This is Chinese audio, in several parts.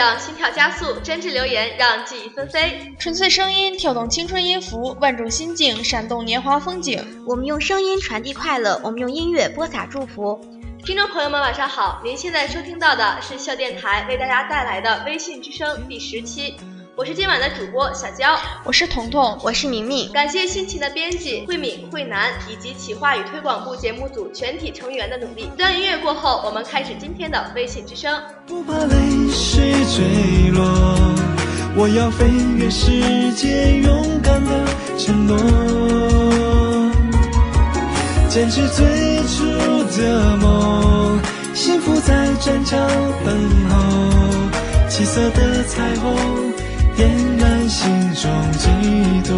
乐让心跳加速，真挚留言让记忆纷飞。纯粹声音跳动青春音符，万种心境闪动年华风景。我们用声音传递快乐，我们用音乐播撒祝福。听众朋友们，晚上好！您现在收听到的是校电台为大家带来的微信之声第十期。我是今晚的主播小娇，我是彤彤，我是明明。感谢辛勤的编辑慧敏、慧楠以及企划与推广部节目组全体成员的努力。一段音乐过后，我们开始今天的微信之声。不怕泪水坠落，我要飞越世界，勇敢的承诺，坚持最初的梦，幸福在转角等候，七色的彩虹。点燃心中悸动，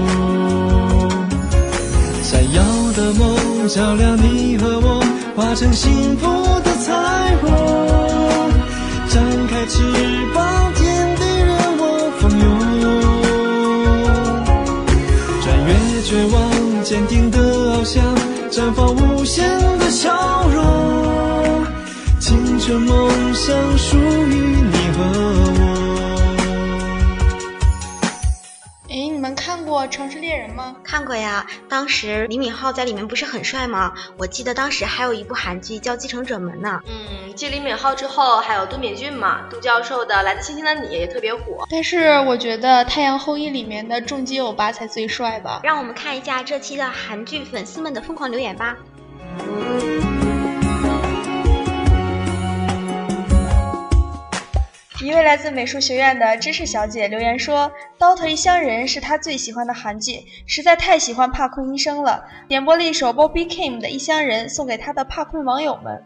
闪耀的梦照亮你和我，化成幸福的彩虹。张开翅膀，天地任我蜂拥。穿越绝望，坚定的翱翔，绽放无限的笑容。青春梦想属于过《城市猎人》吗？看过呀，当时李敏镐在里面不是很帅吗？我记得当时还有一部韩剧叫《继承者们》呢。嗯，继李敏镐之后，还有都敏俊嘛，杜教授的《来自星星的你》也特别火。但是我觉得《太阳后裔》里面的重击欧巴才最帅吧。让我们看一下这期的韩剧粉丝们的疯狂留言吧。一位来自美术学院的知识小姐留言说：“《刀头异乡人》是她最喜欢的韩剧，实在太喜欢帕坤医生了。点播了一首 Bobby Kim 的《异乡人》，送给他的帕坤网友们。”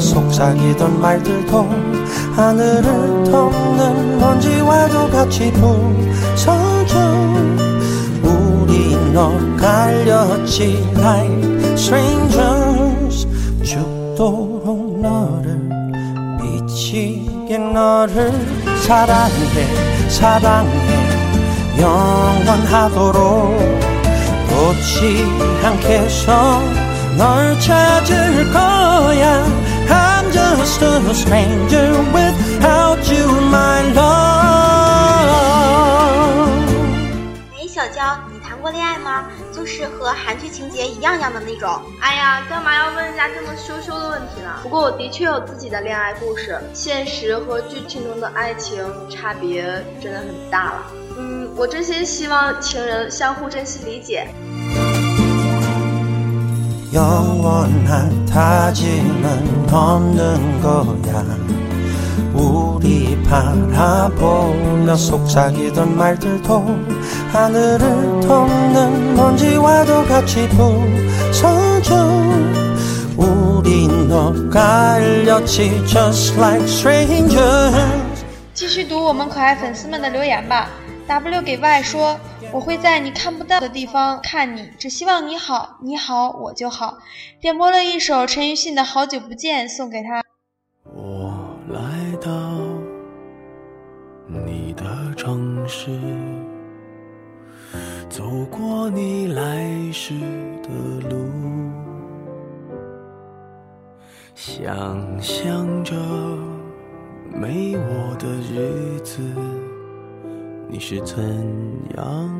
속삭이던 말들도 하늘을 덮는 먼지와도 같이 부서져. 우리 너 갈렸지 like strangers. 죽도록 너를 미치게 너를 사랑해 사랑해. 영원하도록 놓지 않겠어. 널 찾을 거야. 哎，小娇，你谈过恋爱吗？就是和韩剧情节一样样的那种。哎呀，干嘛要问人家这么羞羞的问题呢？不过我的确有自己的恋爱故事，现实和剧情中的爱情差别真的很大了。嗯，我真心希望情人相互珍惜理解。 继续读我们可爱粉丝们的留言吧。W 给 Y 说：“ 我会在你看不到的地方看你，只希望你好，你好我就好。”点播了一首陈奕迅的《好久不见》，送给他。我来到你的城市，走过你来时的路，想象着没我的日子。你是怎样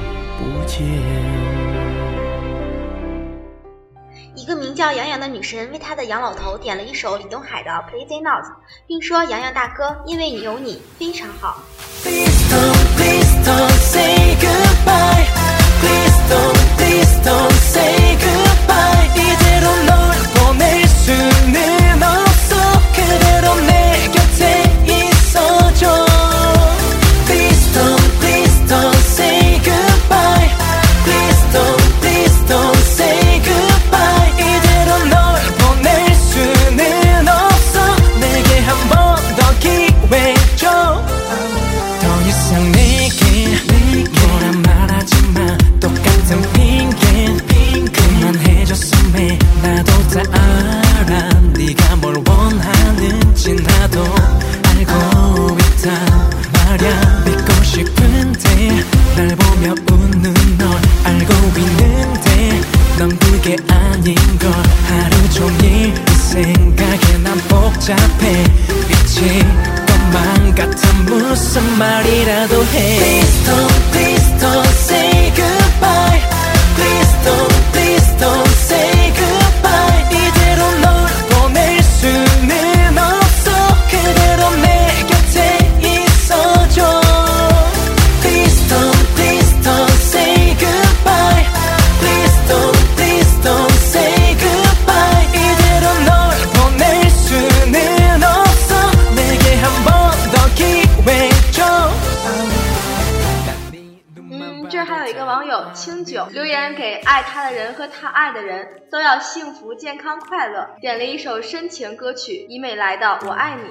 不见。一个名叫杨洋的女神为她的杨老头点了一首李东海的《playz Not》，并说：“杨洋大哥，因为你有你，非常好。” Please don't say goodbye. Please don't, please don't say. 清酒留言给爱他的人和他爱的人都要幸福、健康、快乐。点了一首深情歌曲，以美来的我爱你。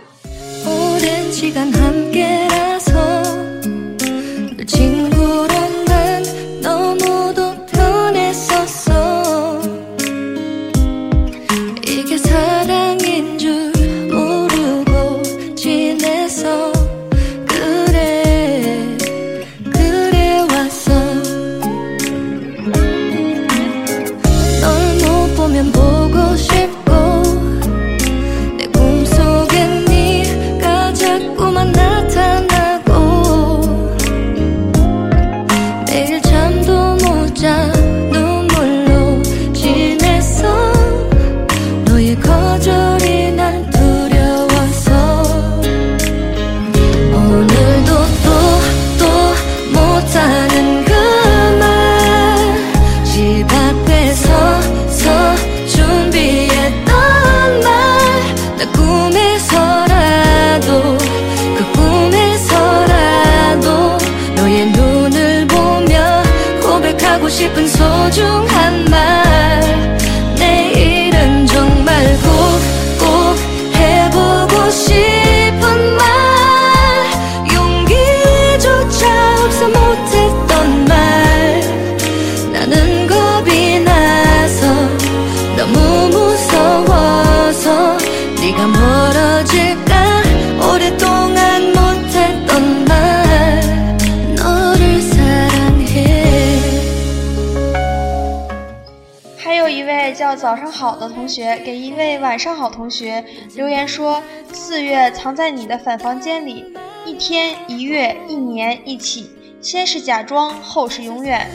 早上好的同学给一位晚上好同学留言说四月藏在你的反房间里一天一月一年一起先是假装后是永远。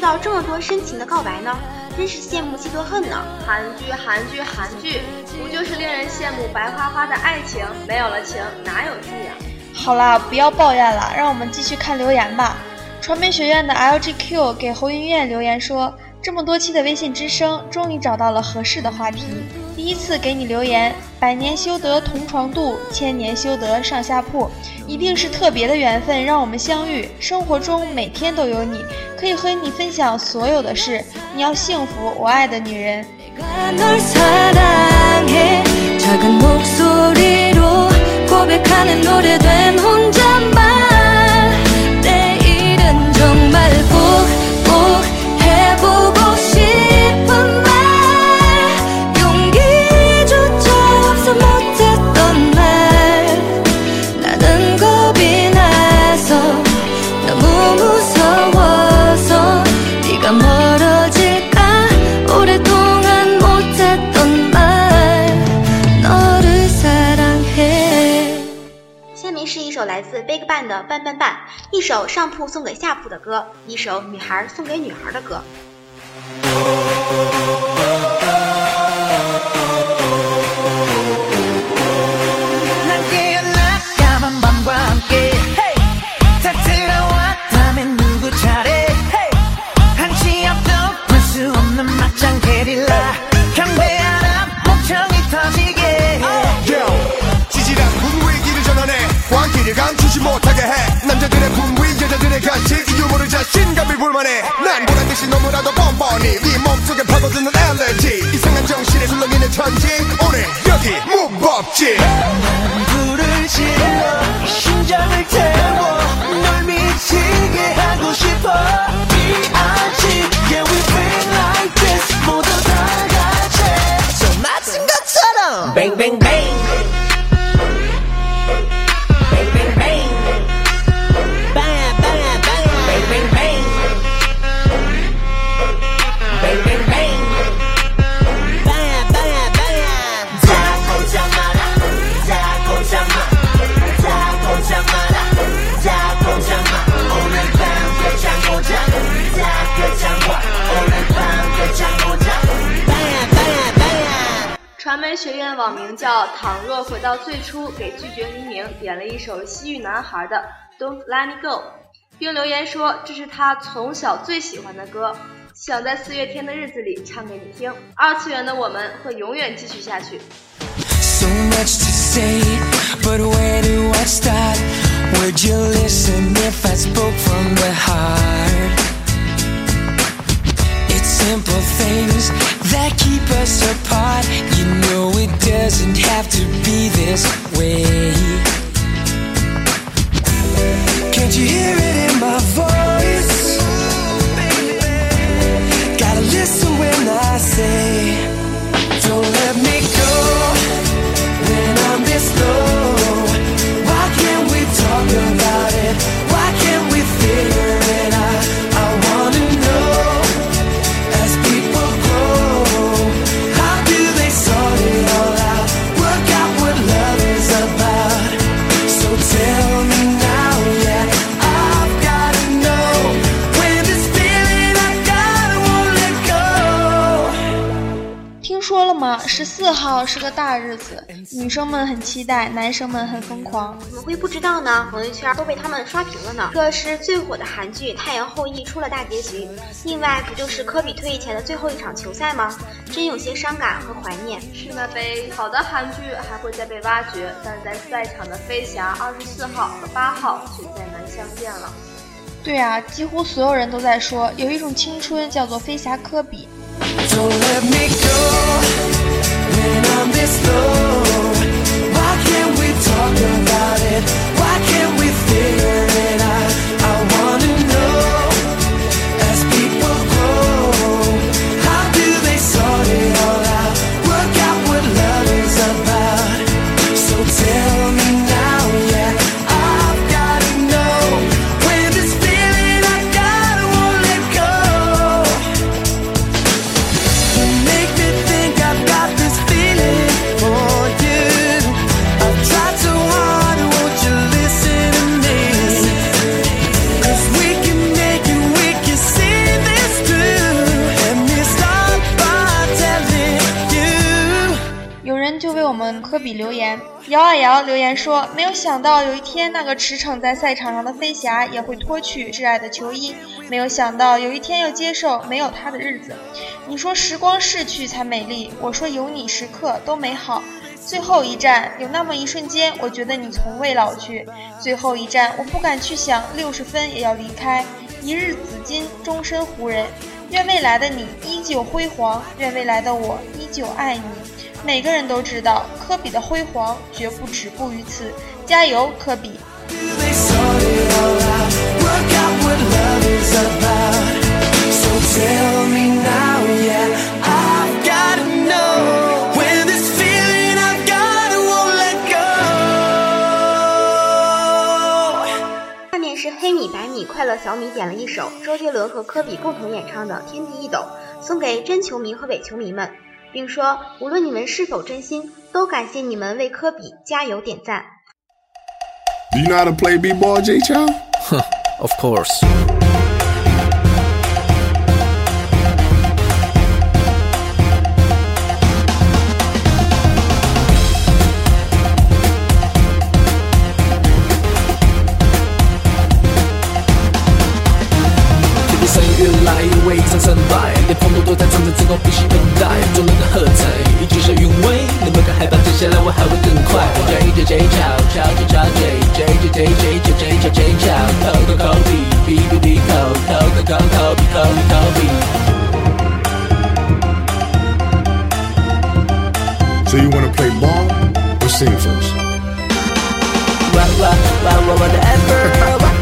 到这么多深情的告白呢？真是羡慕嫉妒恨呢！韩剧，韩剧，韩剧，不就是令人羡慕白花花的爱情？没有了情，哪有剧呀？好啦，不要抱怨了，让我们继续看留言吧。传媒学院的 LGQ 给侯云燕留言说：“这么多期的微信之声，终于找到了合适的话题。依次给你留言，百年修得同床度，千年修得上下铺，一定是特别的缘分让我们相遇。生活中每天都有你，可以和你分享所有的事。你要幸福，我爱的女人。”首上铺送给下铺的歌，一首女孩送给女孩的歌。 난 깨어나 까만 밤과 함께 다 들어왔다면 누구 차례 한치 앞도 볼 수 없는 막장 게릴라 경배하라 목청이 터지게 지질한 분위기를 전환해 광기를 감추지 못하게 해 남자들의 분위 여자들의 간식 이 유머를 자신감을 불만해. 난 보란듯이 너무나도 뻔뻔히 네 몸속에 파고드는 알레르기 이상한 정신에 술렁이는 천지. 오늘 여기 무법지. 불을 질러 심장을 태워 널 미치게 하고 싶어. B.I.G. Yeah we feel like this 모두 다 같이. 저 맞은 것처럼. Bang 传媒学院网名叫“倘若回到最初”，给拒绝黎明点了一首西域男孩的《Don't Let Me Go》，并留言说这是他从小最喜欢的歌，想在四月天的日子里唱给你听。二次元的我们会永远继续下去。So much to say, but where do I start? Would you listen if I spoke from the heart? Simple things that keep us apart. You know it doesn't have to be this way. Can't you hear it in my voice? Gotta listen when I say, Don't let me 号是个大日子，女生们很期待，男生们很疯狂。怎么会不知道呢？朋友圈都被他们刷屏了呢。这是最火的韩剧《太阳后裔》出了大结局，另外不就是科比退役前的最后一场球赛吗？真有些伤感和怀念。是那杯好的韩剧还会再被挖掘，但在赛场的飞侠二十四号和八号却再难相见了。对啊，几乎所有人都在说，有一种青春叫做飞侠科比。Don't let me go I'm this low. Why can't we talk about it? 就为我们科比留言。摇啊摇留言说：“没有想到有一天那个驰骋在赛场上的飞侠也会脱去挚爱的球衣，没有想到有一天要接受没有他的日子。你说时光逝去才美丽，我说有你时刻都美好。最后一站，有那么一瞬间，我觉得你从未老去。最后一站，我不敢去想六十分也要离开。一日紫金，终身湖人。愿未来的你依旧辉煌，愿未来的我依旧爱你。”每个人都知道，科比的辉煌绝不止步于此。加油，科比！下面是黑米白米快乐小米点了一首周杰伦和科比共同演唱的《天地一斗》，送给真球迷和伪球迷们，并说无论你们是否真心，都感谢你们为科比加油点赞。Do you know how to play b-ball, J Chow? Of course. Keep it 声音越来越未曾胜败，连风度都在层层之后必须等待。So you wanna play ball or sing first? Wah wah wah wah whatever. Wah wah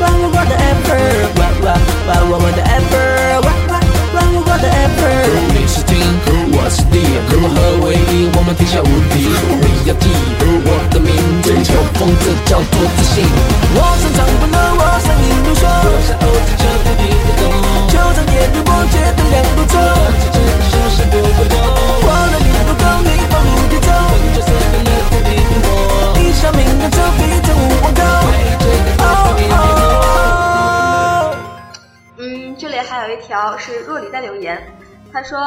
wah wah whatever. Wah wah wah wah whatever. Wah wah wah wah whatever. 你是听。我是地，如何为一？我们天下无敌。你要记我的名字，有风这叫做自信。我常常不能，我声音如说，我像欧子这不必不懂。就算夜日我觉得两不错，这是是不会懂。我的你不懂，你放入地中，就算跟了不必不我。一生命的手臂真无往高。哦嗯，这里还有一条是若离的留言，他说：“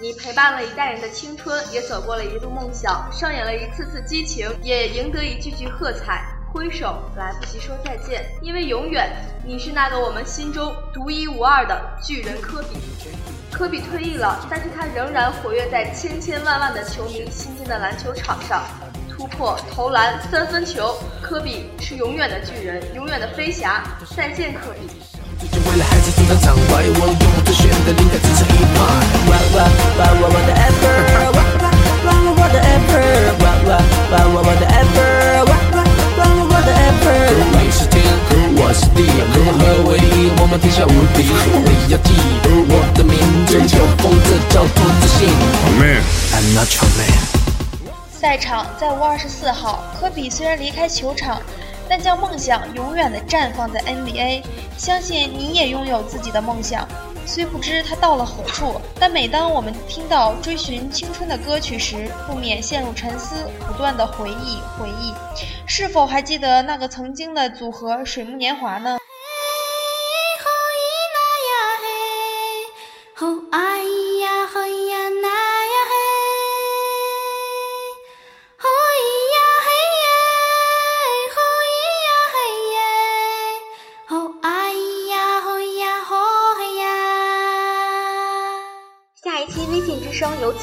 你陪伴了一代人的青春，也走过了一路梦想，上演了一次次激情，也赢得一句句喝彩。挥手来不及说再见，因为永远你是那个我们心中独一无二的巨人科比。科比退役了，但是他仍然活跃在千千万万的球迷心间的篮球场上，突破、投篮、三分球，科比是永远的巨人，永远的飞侠。再见，科比。”为了孩子场外我用最炫的你是天我是地我们天下无敌要记我的名字有叫做自信赛场在无二十四号科比虽然离开球场但将梦想永远的绽放在 NBA。相信你也拥有自己的梦想，虽不知它到了何处，但每当我们听到追寻青春的歌曲时，不免陷入沉思，不断的回忆回忆。是否还记得那个曾经的组合水木年华呢？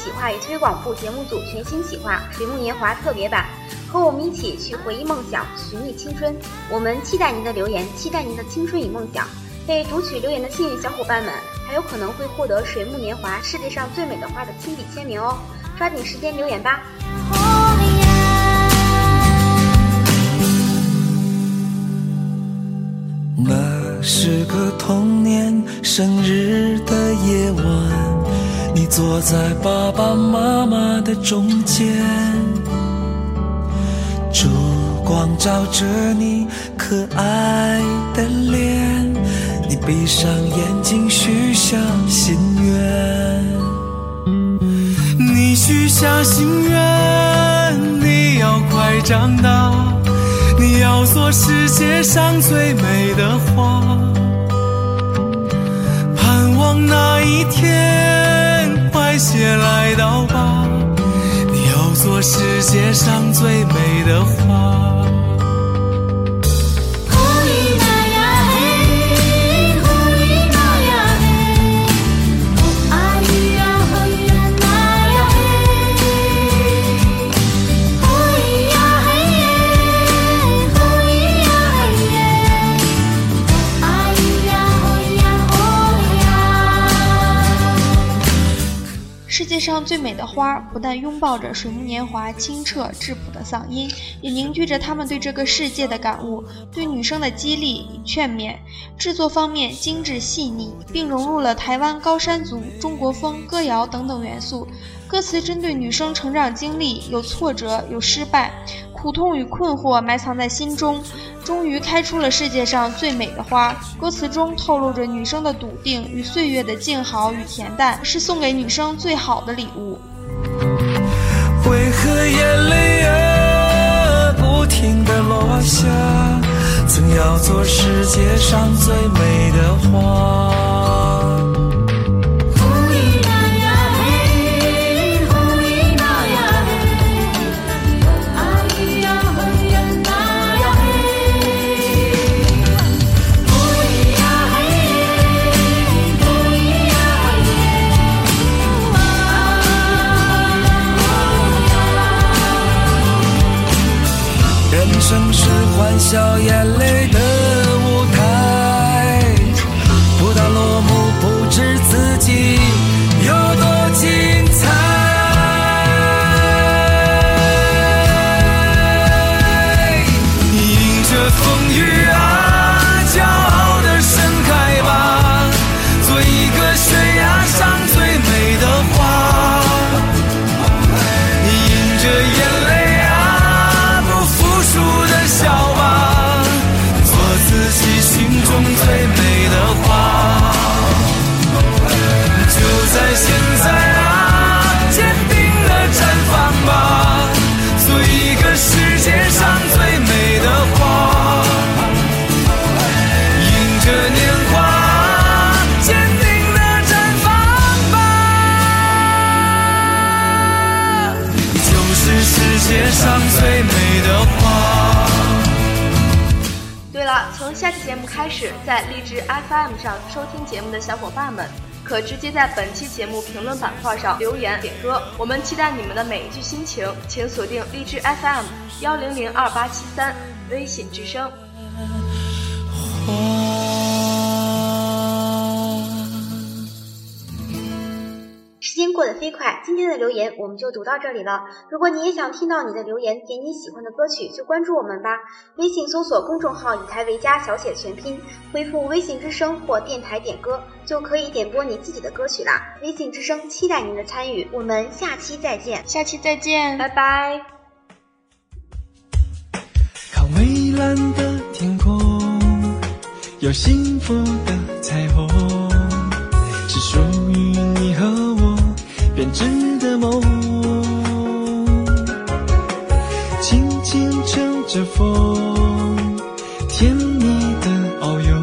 企划与推广部节目组全新企划《水木年华》特别版，和我们一起去回忆梦想，寻觅青春。我们期待您的留言，期待您的青春与梦想。被读取留言的幸运小伙伴们，还有可能会获得《水木年华》世界上最美的花的亲笔签名哦！抓紧时间留言吧。那是个童年生日的夜晚，你坐在爸爸妈妈的中间，烛光照着你可爱的脸，你闭上眼睛许下心愿。你许下心愿，你要快长大，你要做世界上最美的花。盼望那一天些来到吧，你要做世界上最美的花。上最美的花，不但拥抱着水木年华清澈质朴的嗓音，也凝聚着他们对这个世界的感悟，对女生的激励与劝勉。制作方面精致细腻，并融入了台湾高山族、中国风、歌谣等等元素。歌词针对女生成长经历，有挫折，有失败，苦痛与困惑埋藏在心中，终于开出了世界上最美的花。歌词中透露着女生的笃定与岁月的静好与恬淡，是送给女生最好的礼物。为何眼泪啊不停地落下？曾要做世界上最美的花。开始，在荔枝 FM 上收听节目的小伙伴们，可直接在本期节目评论板块上留言点歌。我们期待你们的每一句心情，请锁定荔枝 FM 幺零零二八七三微信之声。过得飞快，今天的留言我们就读到这里了。如果你也想听到你的留言，点你喜欢的歌曲就关注我们吧。微信搜索公众号“以台为家”小写全拼，回复“微信之声”或“电台点歌”，就可以点播你自己的歌曲啦。微信之声期待您的参与，我们下期再见。下期再见，拜拜。看蔚蓝的天空，有幸福的梦。轻轻乘着风，甜蜜的遨游，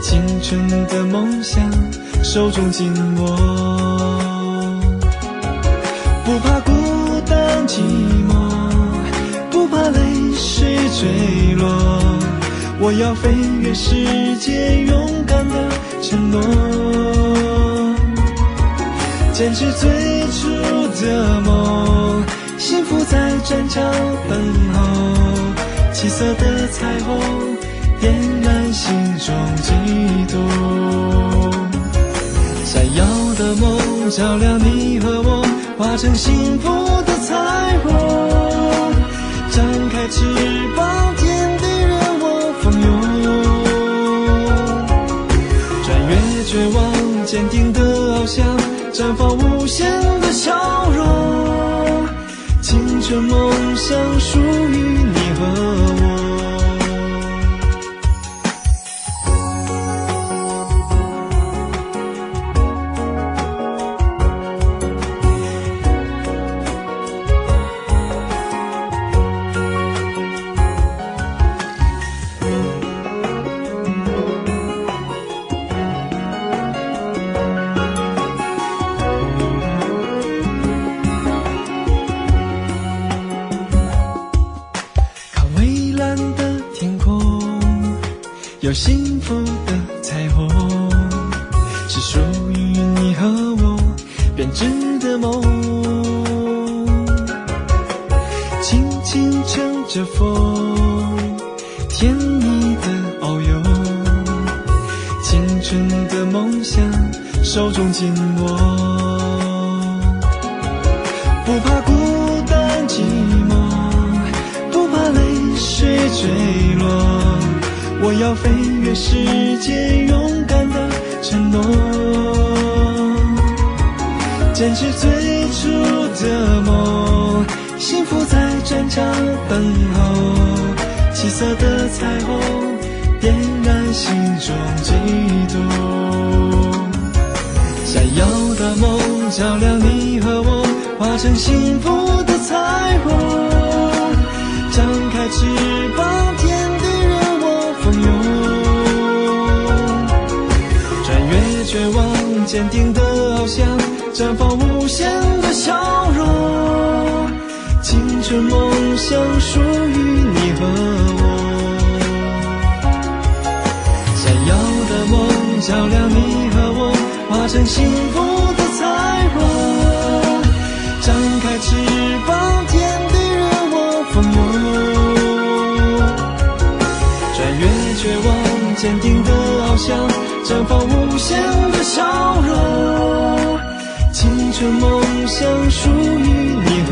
青春的梦想手中紧握。不怕孤单寂寞，不怕泪水坠落。我要飞越世界，勇敢的承诺，坚持最初的梦，幸福在战场等候。七色的彩虹点燃心中悸动。闪耀的梦照亮你和我，化成幸福的彩虹。张开翅膀，绽放无限的笑容。青春梦想属于手中紧握，不怕孤单寂寞，不怕泪水坠落。我要飞越世界，勇敢的承诺，坚持最初的梦，幸福在战场等候，七色的彩虹点燃心中悸动，闪耀的梦照亮你和我，化成幸福的彩虹，张开翅膀，天地任我蜂拥，穿越绝望，坚定的翱翔，绽放无限的笑容。青春梦想属于你和我，闪耀的梦照亮，化成幸福的彩虹，张开翅膀，天地任我蜂拥。穿越绝望，坚定的翱翔，绽放无限的笑容。青春梦想属于你和